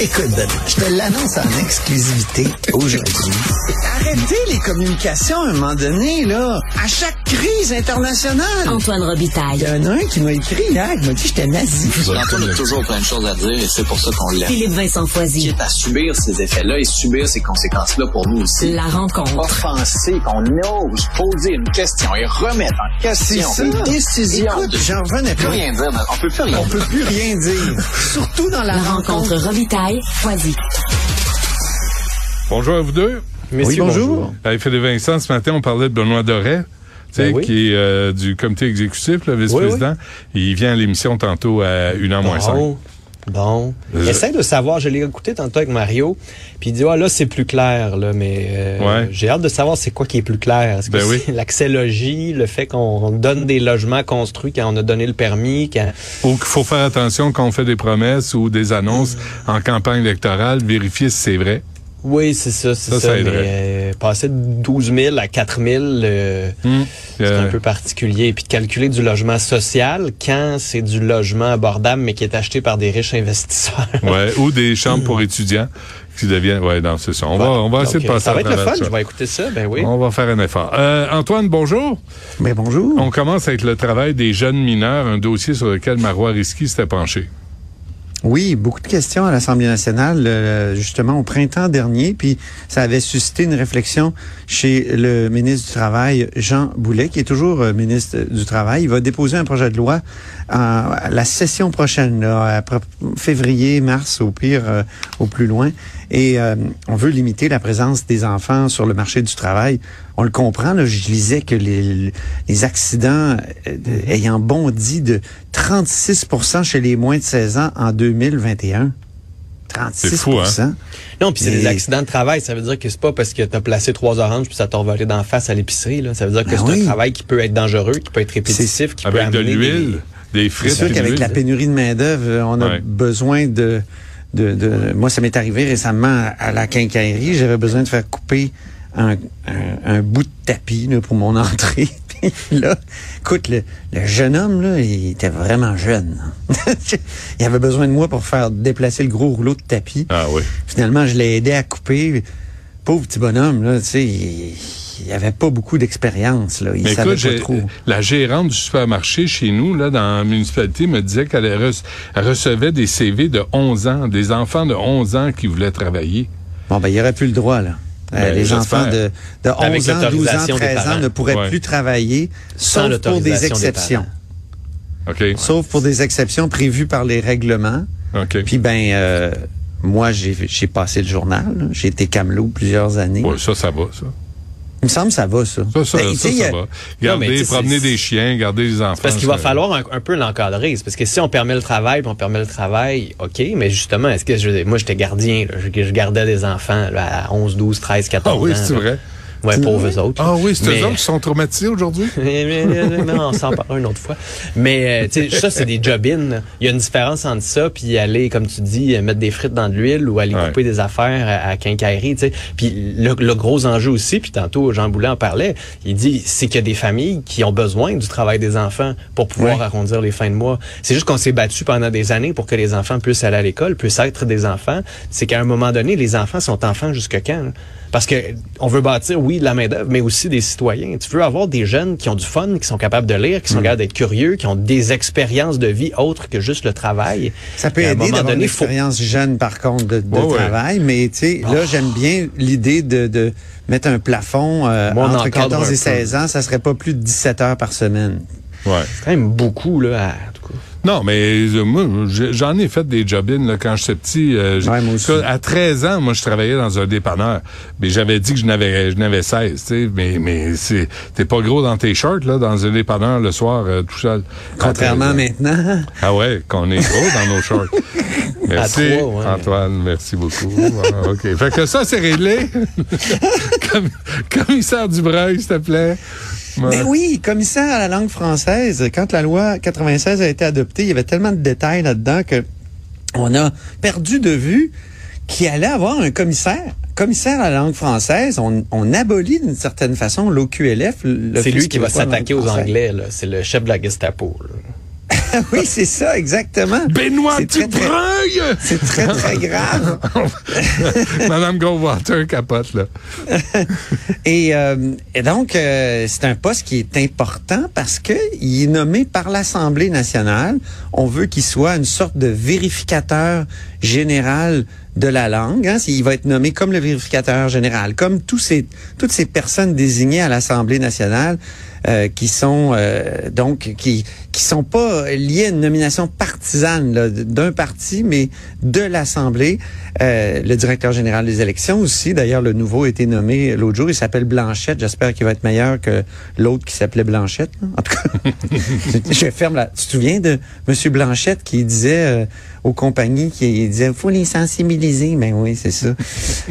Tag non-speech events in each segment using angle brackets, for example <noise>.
Écoute, je te l'annonce en exclusivité aujourd'hui. Arrêtez les communications à un moment donné, là. À chaque crise internationale. Antoine Il y Robitaille. en a un qui m'a écrit hier, qui m'a dit que j'étais nazi. Antoine a toujours plein de choses à dire et c'est pour ça qu'on l'aime. Philippe Vincent Foisy. Quitte à subir ces effets-là et subir ces conséquences-là pour nous aussi. La rencontre. Offenser, qu'on ose poser une question et remettre en C'est question ça. des décisions. Écoute, j'en revenais plus pas. rien dire. On peut plus rien On dire. peut plus rien dire. Surtout dans la, La rencontre Robitaille. Bonjour à vous deux. oui, bonjour. Avec Philippe Vincent, ce matin, on parlait de Benoît Doré, tu sais, Ben oui. qui est euh, du comité exécutif, le vice-président. Il vient à l'émission tantôt à 1h moins 5. Bon, bon. Euh, Essaye de savoir, je l'ai écouté tantôt avec Mario, puis il dit, ah là, c'est plus clair, là, mais euh, Ouais. j'ai hâte de savoir c'est quoi qui est plus clair. Est-ce que Ben oui. c'est l'accès logis, le fait qu'on donne des logements construits quand on a donné le permis, quand... Ou qu'il faut faire attention quand on fait des promesses ou des annonces Mm. en campagne électorale, vérifier si c'est vrai. Oui, c'est ça, c'est Ça, ça. ça mais euh, passer de 12 000 à 4 000, euh, c'est Euh, un peu particulier. Puis de calculer du logement social quand c'est du logement abordable, mais qui est acheté par des riches investisseurs. <laughs> ouais, ou des chambres pour étudiants qui deviennent... Ouais, non, c'est ça. On va, on va essayer Donc, de euh, passer Ça à va être le fun, ça. je vais écouter ça, ben oui. On va faire un effort. Euh, Antoine, bonjour. Mais bonjour. On commence avec le travail des jeunes mineurs, un dossier sur lequel Marois Risky s'était penché. Oui, beaucoup de questions à l'Assemblée nationale, euh, justement au printemps dernier, puis ça avait suscité une réflexion chez le ministre du Travail, Jean Boulet, qui est toujours euh, ministre du Travail. Il va déposer un projet de loi à la session prochaine, là, février, mars, au pire, euh, au plus loin. Et euh, on veut limiter la présence des enfants sur le marché du travail. On le comprend, là, je lisais que les, les accidents euh, ayant bondi de 36% chez les moins de 16 ans en 2021. 36 C'est fou, hein? Non, puis c'est des accidents de travail. Ça veut dire que c'est pas parce que t'as placé trois oranges puis ça t'a revolé d'en face à l'épicerie. Là. Ça veut dire que Ben c'est oui. un travail qui peut être dangereux, qui peut être répétitif, qui peut Avec de amener l'huile, des C'est frites. sûr et de qu'avec la pénurie de main-d'œuvre, on a Ouais. besoin de, de, de- Moi, ça m'est arrivé récemment à, à la quincaillerie. J'avais besoin de faire couper un, un, un bout de tapis là, pour mon <laughs> entrée. <laughs> Là, écoute, le, le jeune homme, là, il était vraiment jeune. <laughs> il avait besoin de moi pour faire déplacer le gros rouleau de tapis. Ah oui. Finalement, je l'ai aidé à couper. Pauvre petit bonhomme, là, tu sais, il, il avait pas beaucoup d'expérience, là. Il Mais savait écoute, pas j'ai- trop. la gérante du supermarché chez nous, là, dans la municipalité, me disait qu'elle re- elle recevait des CV de 11 ans, des enfants de 11 ans qui voulaient travailler. Bon, ben, il aurait plus le droit, là. Euh, Ben, les enfants de, de 11 Avec ans, 12 ans, l'autorisation des 13 ans ne pourraient Ouais. plus travailler, Sans sauf pour des exceptions. Sauf pour des exceptions prévues par les règlements. Puis, ben, euh, moi, j'ai passé le journal. J'ai été camelot plusieurs années. Ouais, ça, ça va, ça. Il me semble que ça va, ça. Ça, ça, Ben, ça, ça a- va. Garder, promener des chiens, garder les enfants. Parce qu'il va falloir un, un peu l'encadrer. C'est Parce que si on permet le travail, puis on permet le travail, OK, mais justement, est-ce que je, moi, j'étais gardien, là, je, je gardais des enfants là, à 11, 12, 13, 14 Ah oui, ans. c'est vrai. Ouais, pauvres eux autres. Ah oui, c'est Mais- eux autres qui sont traumatisés aujourd'hui? <laughs> mais, mais, mais, non, on s'en parle une autre fois. Mais euh, tu sais, ça, c'est des job-in. Il y a une différence entre ça puis aller, comme tu dis, mettre des frites dans de l'huile ou aller Ouais. couper des affaires à, à quincaillerie. tu sais. Puis le, le gros enjeu aussi, puis tantôt Jean Boulet en parlait, il dit c'est qu'il y a des familles qui ont besoin du travail des enfants pour pouvoir Ouais. arrondir les fins de mois. C'est juste qu'on s'est battu pendant des années pour que les enfants puissent aller à l'école, puissent être des enfants. C'est qu'à un moment donné, les enfants sont enfants jusque quand? Parce que on veut bâtir, oui, de la main-d'œuvre, mais aussi des citoyens. Tu veux avoir des jeunes qui ont du fun, qui sont capables de lire, qui sont capables d'être curieux, qui ont des expériences de vie autres que juste le travail. Ça peut Et aider d'avoir une donné, faut- expérience jeune, par contre, de, de Ouais, ouais. travail. Mais, tu sais, là, j'aime bien l'idée de, de mettre un plafond euh, Moi, entre encadre 14 un et peu. 16 ans. Ça serait pas plus de 17 heures par semaine. Ouais. C'est quand même beaucoup, là, à. Non, mais euh, moi, j'en ai fait des job là, quand j'étais petit. euh, j'- Ouais, moi aussi. À 13 ans, moi, je travaillais dans un dépanneur. Mais j'avais dit que je n'avais je n'avais 16, tu sais. Mais, mais c'est, t'es pas gros dans tes shorts, là, dans un dépanneur le soir, euh, tout seul. Contrairement à 13 ans. maintenant. <laughs> Ah ouais, qu'on est gros dans nos shorts. <laughs> Merci, À trois, ouais. Antoine. Merci beaucoup. Ah, OK. Fait que ça, c'est réglé. <laughs> Comme, commissaire Dubreuil, s'il te plaît. Ouais. Mais oui, commissaire à la langue française, quand la loi 96 a été adoptée, il y avait tellement de détails là-dedans que on a perdu de vue qu'il allait avoir un commissaire. Commissaire à la langue française, on, on abolit d'une certaine façon l'OQLF. C'est lui qui va s'attaquer aux Anglais, là. C'est le chef de la Gestapo, là. <laughs> oui, c'est ça, exactement. Benoît C'est très, très- Dubreuil! C'est très, très grave. <laughs> Madame Goldwater capote, là. <laughs> Et, euh, et donc, euh, c'est un poste qui est important parce que il est nommé par l'Assemblée nationale. On veut qu'il soit une sorte de vérificateur général de la langue. Hein. Il va être nommé comme le vérificateur général, comme tous ces, toutes ces personnes désignées à l'Assemblée nationale euh, qui sont euh, donc qui qui sont pas liées à une nomination partisane d'un parti, mais de l'Assemblée. Euh, le directeur général des élections aussi. D'ailleurs, le nouveau a été nommé l'autre jour. Il s'appelle Blanchette. J'espère qu'il va être meilleur que l'autre qui s'appelait Blanchette. En tout cas, <laughs> je ferme là. Tu te souviens de Monsieur Blanchette qui disait euh, aux compagnies, qui disait, faut les sensibiliser. Ben oui, c'est ça.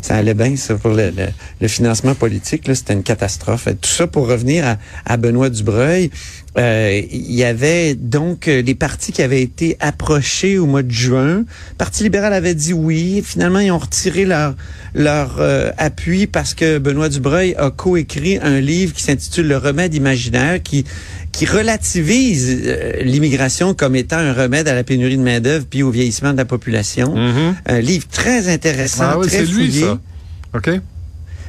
ça allait bien, ça, pour le, le- le financement politique. Là, c'était une catastrophe. Tout ça pour revenir à, à Benoît Dubreuil. Euh, il y avait donc euh, les partis qui avaient été approchés au mois de juin. Le Parti libéral avait dit oui. Finalement, ils ont retiré leur leur euh, appui parce que Benoît Dubreuil a coécrit un livre qui s'intitule Le remède imaginaire qui qui relativise euh, l'immigration comme étant un remède à la pénurie de main-d'œuvre puis au vieillissement de la population. Mhm. Un livre très intéressant, Ah oui, très c'est lui, fouillé. ça. OK?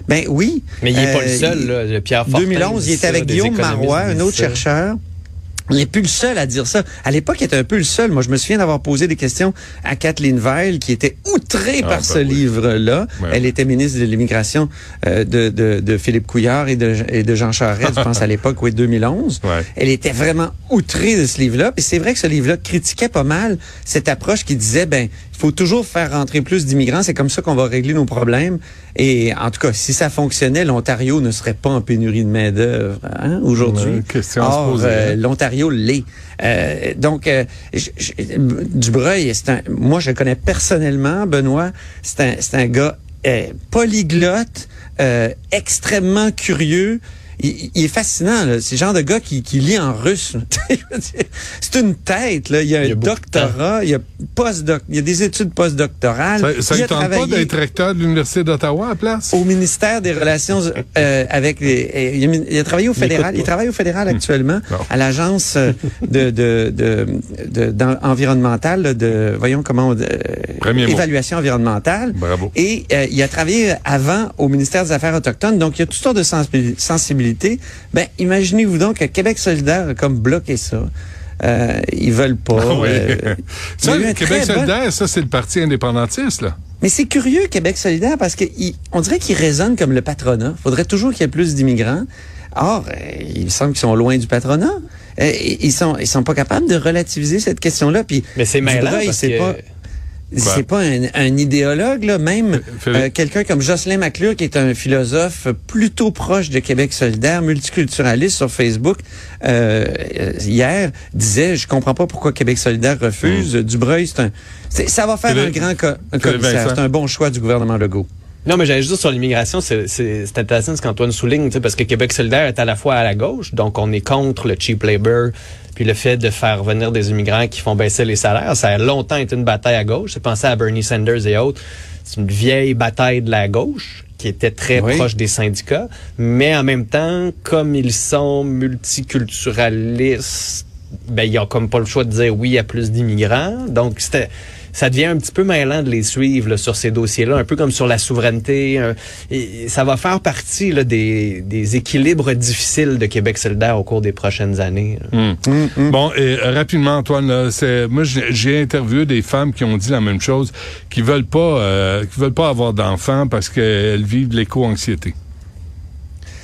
Ben oui. Mais il n'est pas le Euh, seul, il- là. Le Pierre Fortin 2011, dit il était avec Guillaume Marois, un autre ça. chercheur. Il n'est plus le seul à dire ça. À l'époque, il était un peu le seul. Moi, je me souviens d'avoir posé des questions à Kathleen Veil, qui était outrée Ah, par ben ce oui. livre-là. Ouais. Elle était ministre de l'immigration euh, de, de, de Philippe Couillard et de, et de Jean Charest, je pense, à l'époque, oui, 2011. Ouais. Elle était vraiment outrée de ce livre-là. Puis c'est vrai que ce livre-là critiquait pas mal cette approche qui disait, ben, faut toujours faire rentrer plus d'immigrants. C'est comme ça qu'on va régler nos problèmes. Et en tout cas, si ça fonctionnait, l'Ontario ne serait pas en pénurie de main d'œuvre hein, aujourd'hui. Or, poser, euh, hein. l'Ontario l'est. Euh, donc, euh, je- je- Dubreuil, c'est un, moi, je le connais personnellement, Benoît. C'est un, c'est un gars euh, polyglotte, euh, extrêmement curieux. Il, il est fascinant, là. C'est le genre de gars qui, qui lit en russe. <laughs> C'est une tête, là. Il y a un Il doctorat, il y a postdoc, il y a des études postdoctorales. Ça, ne tente pas d'être recteur de l'Université d'Ottawa à la place? au ministère des Relations euh, avec les. il, a, il a travaillé au fédéral. Il travaille au fédéral actuellement Bon. à l'agence euh, de de de, de- d'en- environnementale de voyons comment on euh, mot. évaluation environnementale. Bravo. Et euh, il a travaillé avant au ministère des Affaires autochtones, donc il y a toutes sortes de sensibil- Ben, imaginez-vous donc que Québec solidaire a comme bloqué ça. Euh, ils veulent pas. Ah oui. euh, <laughs> il ça, le Québec bon- solidaire, ça, c'est le parti indépendantiste, là. mais c'est curieux, Québec solidaire, parce que il- on dirait qu'il résonne comme le patronat. faudrait toujours qu'il y ait plus d'immigrants. Or, euh, il me semble qu'ils sont loin du patronat. Euh, ils sont ils sont pas capables de relativiser cette question-là. Puis Mais c'est mêlant parce c'est que... pas c'est pas un, un idéologue là, même euh, quelqu'un comme Jocelyn McClure qui est un philosophe plutôt proche de Québec solidaire, multiculturaliste sur Facebook euh, euh, hier disait je comprends pas pourquoi Québec solidaire refuse Dubreuil c'est un c'est- ça va faire Philippe. un grand co- un commissaire, c'est un bon choix du gouvernement Legault. Non, mais j'allais juste dire sur l'immigration, c'est c'est- c'est intéressant ce qu'Antoine souligne, parce que Québec solidaire est à la fois à la gauche, donc on est contre le cheap labor, puis le fait de faire venir des immigrants qui font baisser les salaires. Ça a longtemps été une bataille à gauche. J'ai pensé à Bernie Sanders et autres. C'est une vieille bataille de la gauche qui était très Oui. proche des syndicats, mais en même temps, comme ils sont multiculturalistes, ben ils ont comme pas le choix de dire oui à plus d'immigrants. Donc c'était ça devient un petit peu mêlant de les suivre là, sur ces dossiers-là, un peu comme sur la souveraineté. et ça va faire partie là, des, des équilibres difficiles de Québec solidaire au cours des prochaines années. là. Mm, Bon, et euh, rapidement, Antoine, c'est moi j'ai j'ai interviewé des femmes qui ont dit la même chose, qui veulent pas, euh, qui veulent pas avoir d'enfants parce qu'elles vivent de l'éco-anxiété.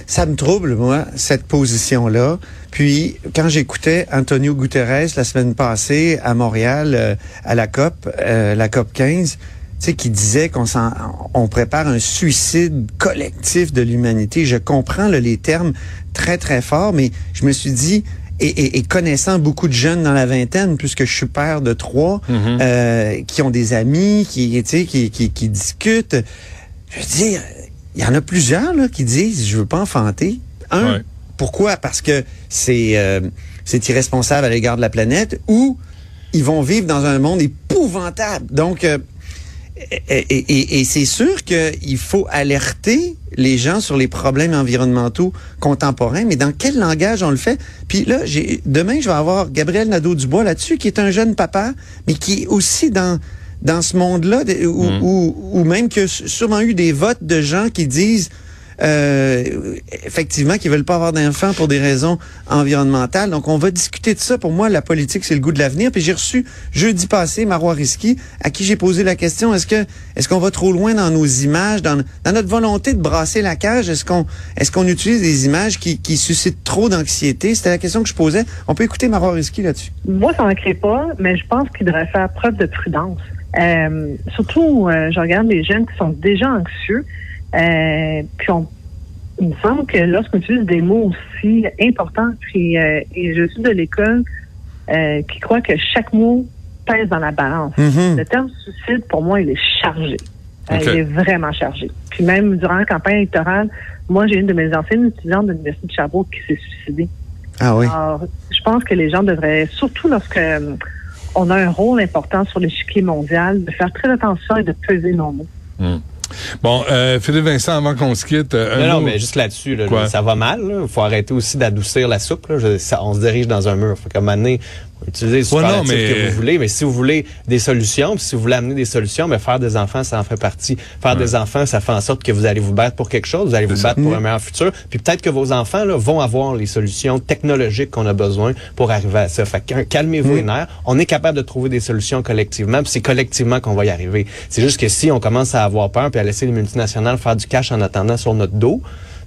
Ça me trouble, moi, cette position-là. Puis, quand j'écoutais Antonio Guterres la semaine passée à Montréal, euh, à la COP, euh, la COP 15, tu sais, qui disait qu'on s'en- on prépare un suicide collectif de l'humanité. Je comprends là, les termes très, très forts, mais je me suis dit, et, et- et connaissant beaucoup de jeunes dans la vingtaine, puisque je suis père de trois, euh, qui ont des amis, qui, tu sais, qui, qui, qui discutent, je veux dire, il y en a plusieurs là, qui disent je veux pas enfanter. Un, Ouais. Pourquoi? Parce que c'est euh, c'est irresponsable à l'égard de la planète ou ils vont vivre dans un monde épouvantable. Donc euh, et, et- et c'est sûr qu'il faut alerter les gens sur les problèmes environnementaux contemporains, mais dans quel langage on le fait? Puis là, j'ai demain, je vais avoir Gabriel Nadeau-Dubois là-dessus, qui est un jeune papa, mais qui est aussi dans dans ce monde-là, où, où même a sûrement eu des votes de gens qui disent euh, effectivement qu'ils veulent pas avoir d'enfants pour des raisons environnementales. Donc, on va discuter de ça. Pour moi, la politique, c'est le goût de l'avenir. Puis j'ai reçu jeudi passé Marois Risky, à qui j'ai posé la question est-ce que est-ce qu'on va trop loin dans nos images, dans, dans notre volonté de brasser la cage? Est-ce qu'on est-ce qu'on utilise des images qui, qui suscitent trop d'anxiété? C'était la question que je posais. On peut écouter Marois Risky là-dessus. Moi, ça n'en crée pas, mais je pense qu'il devrait faire preuve de prudence. Euh, surtout, euh, je regarde les jeunes qui sont déjà anxieux. Euh, puis on, il me semble que lorsqu'on utilise des mots aussi importants, puis euh, et je suis de l'école euh, qui croit que chaque mot pèse dans la balance. Mhm. Le terme suicide, pour moi, il est chargé. Euh, il est vraiment chargé. Puis même durant la campagne électorale, moi, j'ai une de mes anciennes étudiantes de l'Université de Sherbrooke qui s'est suicidée. Ah oui. Alors, je pense que les gens devraient, surtout lorsque euh, on a un rôle important sur l'échiquier mondial, de faire très attention et de peser nos mots. Bon, euh, Philippe Vincent, avant qu'on se quitte, euh, Non, non, mais juste là-dessus, là, ça va mal. Il faut arrêter aussi d'adoucir la soupe. Là. Je- ça- on se dirige dans un mur. Faut qu'à un moment donné, utilisez les Ouais, mais- que vous voulez, mais si vous voulez des solutions, puis si vous voulez amener des solutions, mais faire des enfants, ça en fait partie. Faire des enfants, ça fait en sorte que vous allez vous battre pour quelque chose, vous allez vous ça. battre pour un meilleur futur, puis peut-être que vos enfants là, vont avoir les solutions technologiques qu'on a besoin pour arriver à ça. Fait que, calmez-vous les nerfs. On est capable de trouver des solutions collectivement, puis c'est collectivement qu'on va y arriver. C'est juste que si on commence à avoir peur puis à laisser les multinationales faire du cash en attendant sur notre dos,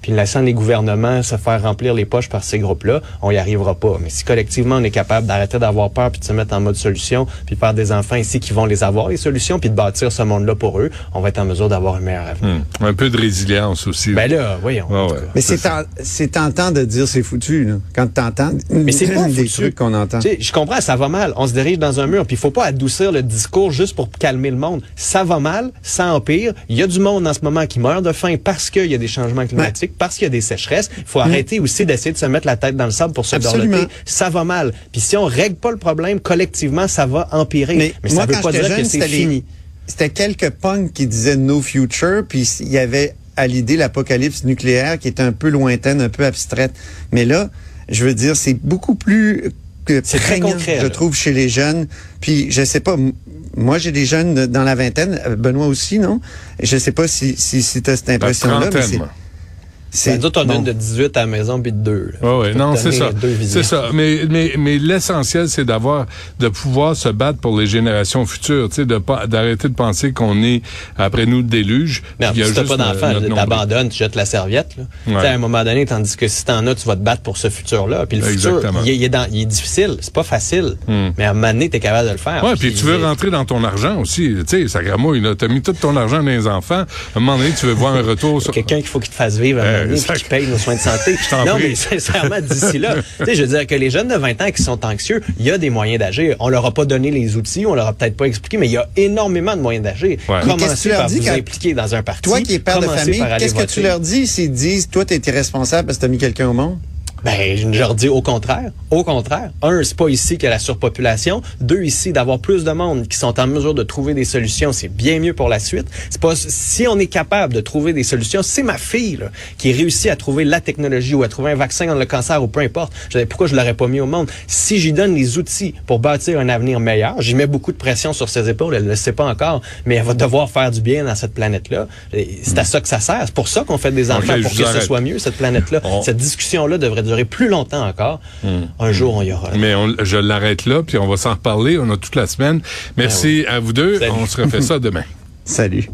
puis laissant les gouvernements se faire remplir les poches par ces groupes-là, on y arrivera pas. Mais si collectivement on est capable d'arrêter d'avoir peur puis de se mettre en mode solution, puis de faire des enfants ici qui vont les avoir les solutions, puis de bâtir ce monde-là pour eux, on va être en mesure d'avoir un meilleur avenir. Hmm. un peu de résilience aussi. Ben là, voyons. Ouais. Mais c'est c'est tentant de dire c'est foutu, là, quand t'entends Mais c'est pas des foutu. trucs qu'on entend. Tu sais, je comprends, ça va mal. On se dirige dans un mur. Puis il faut pas adoucir le discours juste pour calmer le monde. Ça va mal, ça empire. Il y a du monde en ce moment qui meurt de faim parce qu'il y a des changements climatiques, parce qu'il y a des sécheresses. Il faut arrêter aussi d'essayer de se mettre la tête dans le sable pour se Absolument. dorloter. Ça va mal. Puis si on règle pas le problème collectivement, ça va empirer. Mais, Mais, ça moi, veut quand pas j'étais dire que jeune, c'est c'était les- fini. C'était quelques punks qui disaient no future, puis il y avait à l'idée l'apocalypse nucléaire qui était un peu lointaine, un peu abstraite. Mais là, je veux dire, c'est beaucoup plus que C'est très concret, je là. trouve, chez les jeunes. Puis je sais pas, moi j'ai des jeunes dans la vingtaine, euh, Benoît aussi, non? Je sais pas si, si, si tu as cette La impression-là, c'est... c'est- Ben, nous autres, on a bon. une de 18 à la maison puis de deux. là. Ouais, ouais, Pour non, c'est ça. C'est ça. Mais, mais, mais l'essentiel, c'est d'avoir, de pouvoir se battre pour les générations futures, tu sais, de pas, d'arrêter de penser qu'on est après nous le déluge. Mais il y a si t'as pas d'enfant, t'abandonnes, tu jettes la serviette. Là. Ouais. À un moment donné, tandis que si t'en as, tu vas te battre pour ce futur-là. Puis le Exactement. futur, il est, il est dans- il est difficile, c'est pas facile. Mais à un moment donné, t'es capable de le faire. Ouais, puis tu veux rentrer dans ton argent aussi. Tu sais, ça gramouille, là. T'as mis tout ton argent dans les enfants. À un moment donné, tu veux voir un retour sur. Quelqu'un qu'il faut qu'il te fasse vivre Euh, puis qui paye nos soins de santé. <laughs> t'en non, prie. mais sincèrement, d'ici là, tu sais, je veux dire que les jeunes de 20 ans qui sont anxieux, il y a des moyens d'agir. On leur a pas donné les outils, on leur a peut-être pas expliqué, mais il y a énormément de moyens d'agir. Ouais. Mais qu'est-ce que tu Commencez leur par dis vous quand- impliquer dans un parti. Toi qui es père de famille, qu'est-ce que voter. tu leur dis s'ils disent, toi, t'es responsable parce que t'as mis quelqu'un au monde? Ben, je leur dis au contraire. Au contraire. Un, c'est pas ici qu'il y a la surpopulation. Deux, ici, d'avoir plus de monde qui sont en mesure de trouver des solutions, c'est bien mieux pour la suite. C'est pas, si on est capable de trouver des solutions, c'est ma fille, là, qui réussit à trouver la technologie ou à trouver un vaccin contre le cancer ou peu importe. Je dis, pourquoi je l'aurais pas mis au monde? Si j'y donne les outils pour bâtir un avenir meilleur, j'y mets beaucoup de pression sur ses épaules, elle ne le sait pas encore, mais elle va devoir faire du bien dans cette planète-là. C'est à ça que ça sert. C'est pour ça qu'on fait des enfants, pour que ce soit mieux, cette planète-là. Cette discussion-là devrait durer plus longtemps encore. Un jour, on y aura. Mais on- je l'arrête là, puis on va s'en reparler. On a toute la semaine. Merci à vous deux. Salut. On se refait ça <laughs> demain. Salut.